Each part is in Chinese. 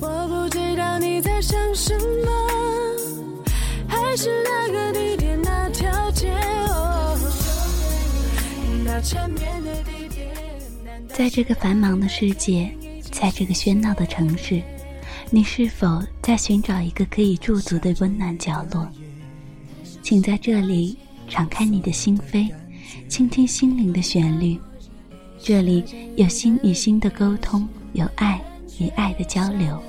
我不知道你在想什么，还是那个地点那条街哦，那缠绵的地点。在这个繁忙的世界，在这个喧闹的城市，你是否在寻找一个可以驻足的温暖角落？请在这里敞开你的心扉，倾听心灵的旋律。这里有心与心的沟通，有爱与爱的交流，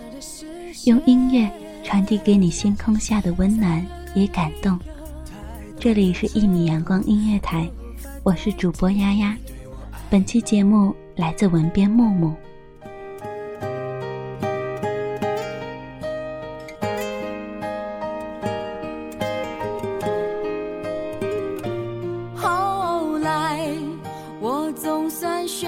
用音乐传递给你星空下的温暖与感动。这里是一米阳光音乐台，我是主播丫丫。本期节目来自文编木木。后来，我总算学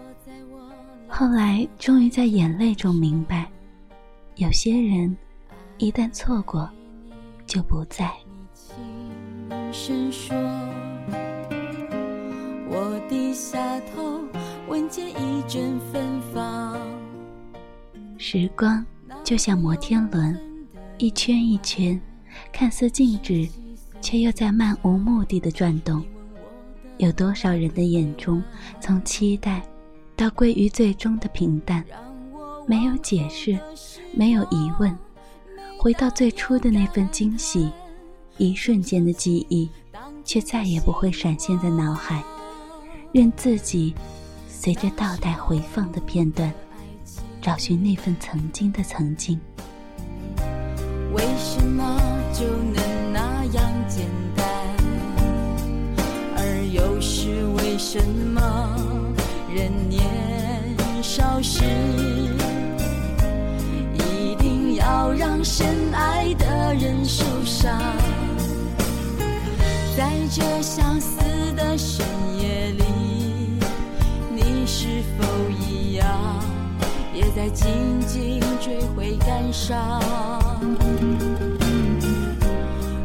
后来，终于在眼泪中明白，有些人一旦错过，就不再。轻声说，我低下头，闻见一阵芬芳。时光就像摩天轮，一圈一圈，看似静止，却又在漫无目的的转动。有多少人的眼中，从期待到归于最终的平淡，没有解释，没有疑问，回到最初的那份惊喜，一瞬间的记忆，却再也不会闪现在脑海，任自己随着倒带回放的片段。找寻那份曾经的曾经。为什么就能那样简单？而又是为什么受伤？在这相思的深夜里，你是否一样？也在静静追悔感伤。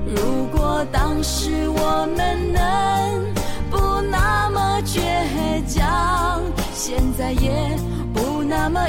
如果当时我们能不那么倔强，现在也不那么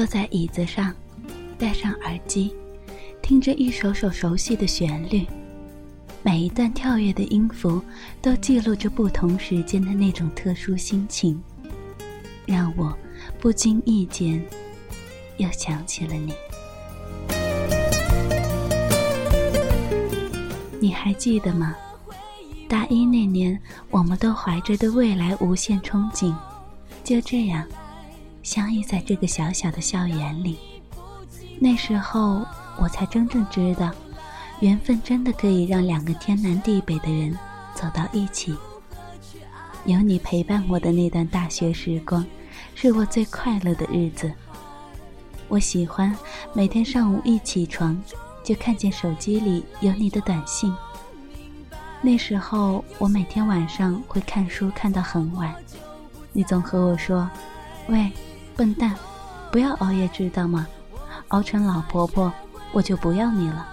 坐在椅子上戴上耳机听着一首首熟悉的旋律每一段跳跃的音符都记录着不同时间的那种特殊心情让我不经意间又想起了你。你还记得吗？大一那年我们都怀着对未来无限憧憬。就这样相遇在这个小小的校园里。那时候，我才真正知道，缘分真的可以让两个天南地北的人走到一起。有你陪伴我的那段大学时光，是我最快乐的日子。我喜欢每天上午一起床，就看见手机里有你的短信。那时候我每天晚上会看书看到很晚，你总和我说：“喂，笨蛋，不要熬夜，知道吗？熬成老婆婆，我就不要你了。”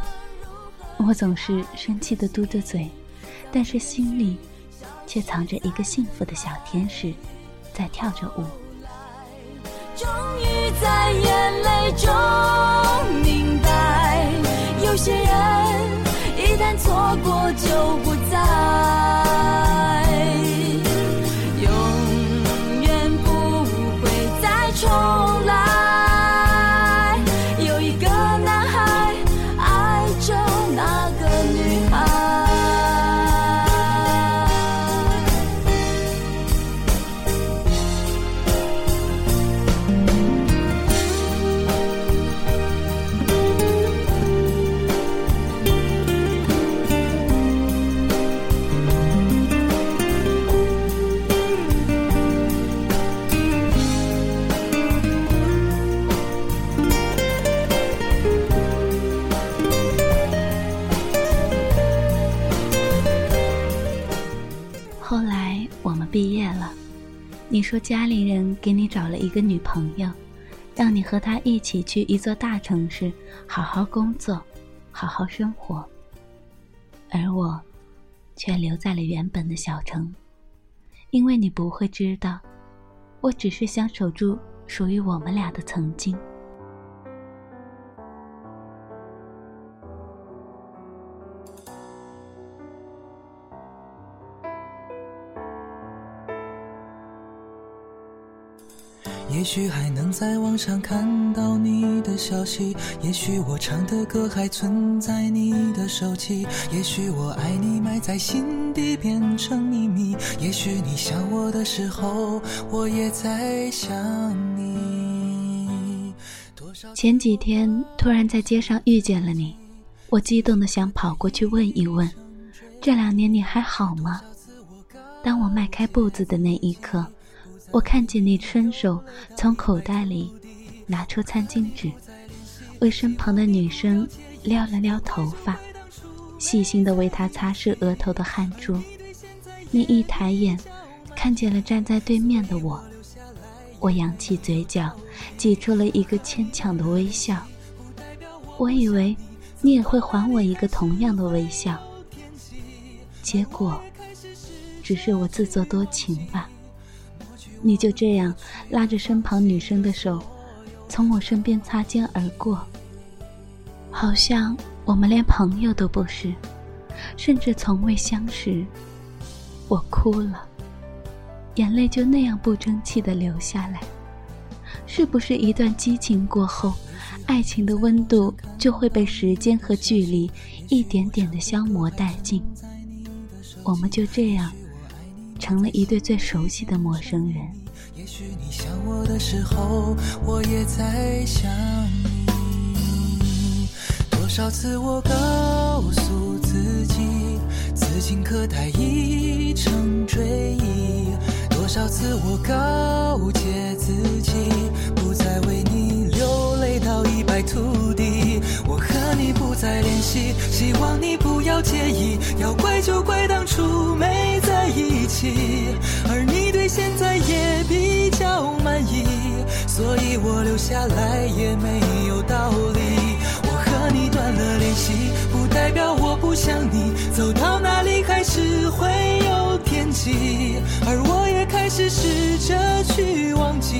我总是生气的嘟着嘴，但是心里却藏着一个幸福的小天使，在跳着舞。终于在眼泪中明白，有些人一旦错过就不再。说家里人给你找了一个女朋友，让你和她一起去一座大城市，好好工作，好好生活。而我，却留在了原本的小城，因为你不会知道，我只是想守住属于我们俩的曾经。也许还能在网上看到你的消息，也许我唱的歌还存在你的手机，也许我爱你埋在心底变成秘密，也许你想我的时候，我也在想你。前几天突然在街上遇见了你，我激动的想跑过去问一问，这两年你还好吗？当我迈开步子的那一刻。我看见你伸手从口袋里拿出餐巾纸，为身旁的女生撩了撩头发，细心的为她擦拭额头的汗珠。你一抬眼，看见了站在对面的我，我扬起嘴角，挤出了一个牵强的微笑。我以为你也会还我一个同样的微笑，结果只是我自作多情吧。你就这样拉着身旁女生的手，从我身边擦肩而过，好像我们连朋友都不是，甚至从未相识。我哭了，眼泪就那样不争气的流下来。是不是一段激情过后，爱情的温度就会被时间和距离一点点的消磨殆尽？我们就这样。成了一对最熟悉的陌生人。也许你想我的时候，我也在想你。多少次我告诉自己，此情可待已成追忆。多少次我告诫自己，不再为你流泪到一败涂地。我和你不再联系，希望你不要介意。要怪就怪下来也没有道理。我和你断了联系，不代表我不想你，走到哪里还是会有惦记，而我也开始试着去忘记。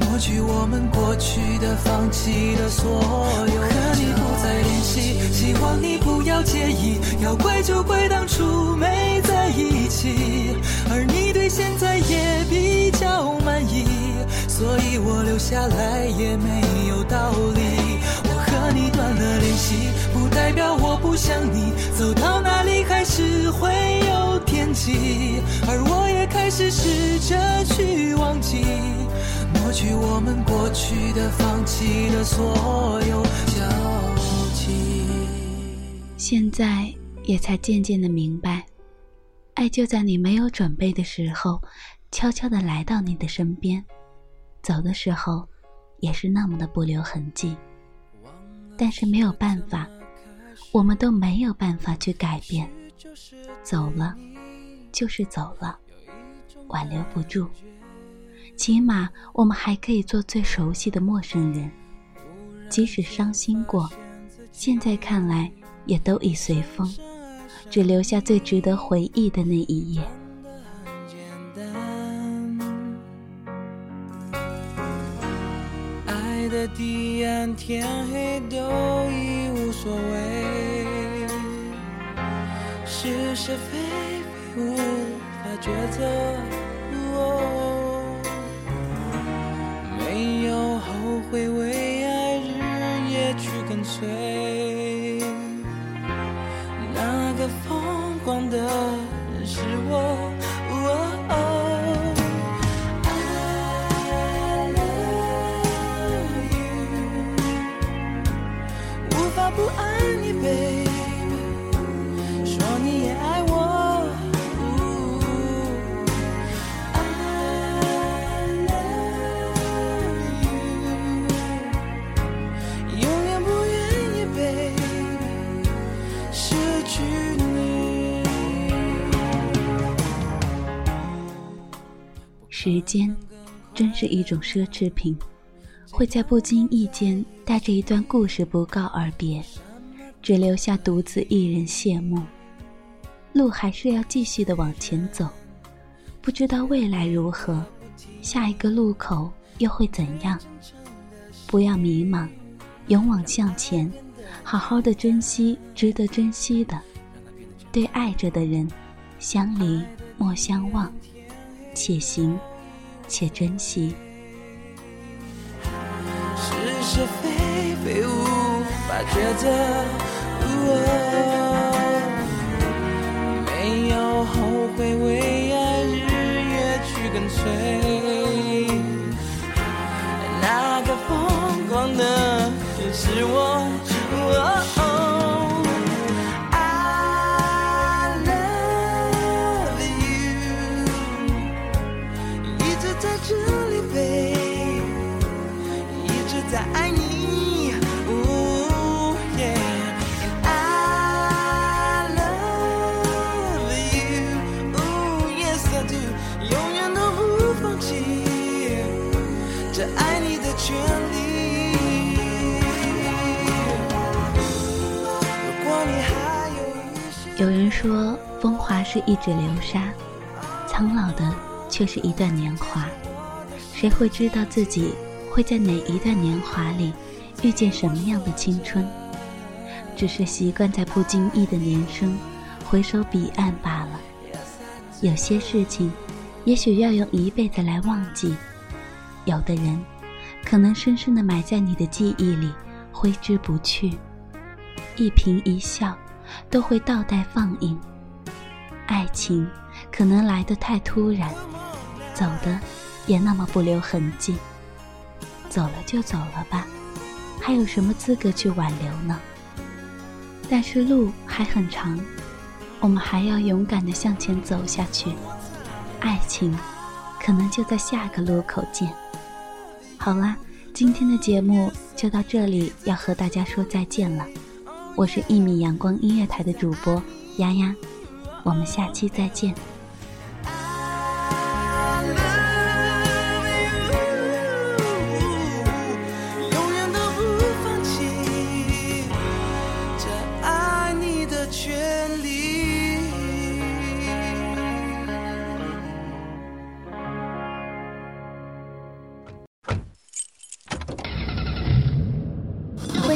抹去我们过去的、放弃的所有。和你不再联系，希望你不要介意。要怪就怪当初没一起，而你对现在也比较满意，所以我留下来也没有道理。我和你断了联系，不代表我不想你。走到。哪里还是会有天际，而我也开始试着去忘记，抹去我们过去的、放弃的所有交集。现在也才渐渐的明白，爱就在你没有准备的时候，悄悄的来到你的身边，走的时候，也是那么的不留痕迹。但是没有办法，我们都没有办法去改变。走了，就是走了，挽留不住。起码我们还可以做最熟悉的陌生人，即使伤心过，现在看来也都已随风，只留下最值得回忆的那一页。爱的彼岸，天黑都已无所谓，是是非非无法抉择，哦没有后悔，为爱日夜去跟随，时间，真是一种奢侈品，会在不经意间带着一段故事不告而别，只留下独自一人谢幕。路还是要继续的往前走，不知道未来如何，下一个路口又会怎样？不要迷茫，勇往向前，好好的珍惜值得珍惜的，对爱着的人，相离莫相忘，且行且珍惜。是是非非无法抉择，没有后悔，为爱日夜去跟随。那个疯狂的是我。哦这爱你的权利。有一些。有人说，风华是一指流沙，苍老的却是一段年华。谁会知道自己会在哪一段年华里遇见什么样的青春？只是习惯在不经意的年生，回首彼岸罢了。有些事情，也许要用一辈子来忘记；有的人，可能深深的埋在你的记忆里，挥之不去。一颦一笑，都会倒带放映。爱情可能来得太突然，走的也那么不留痕迹。走了就走了吧，还有什么资格去挽留呢？但是路还很长，我们还要勇敢的向前走下去。爱情，可能就在下个路口见。好啦，今天的节目就到这里，要和大家说再见了。我是一米阳光音乐台的主播丫丫，我们下期再见。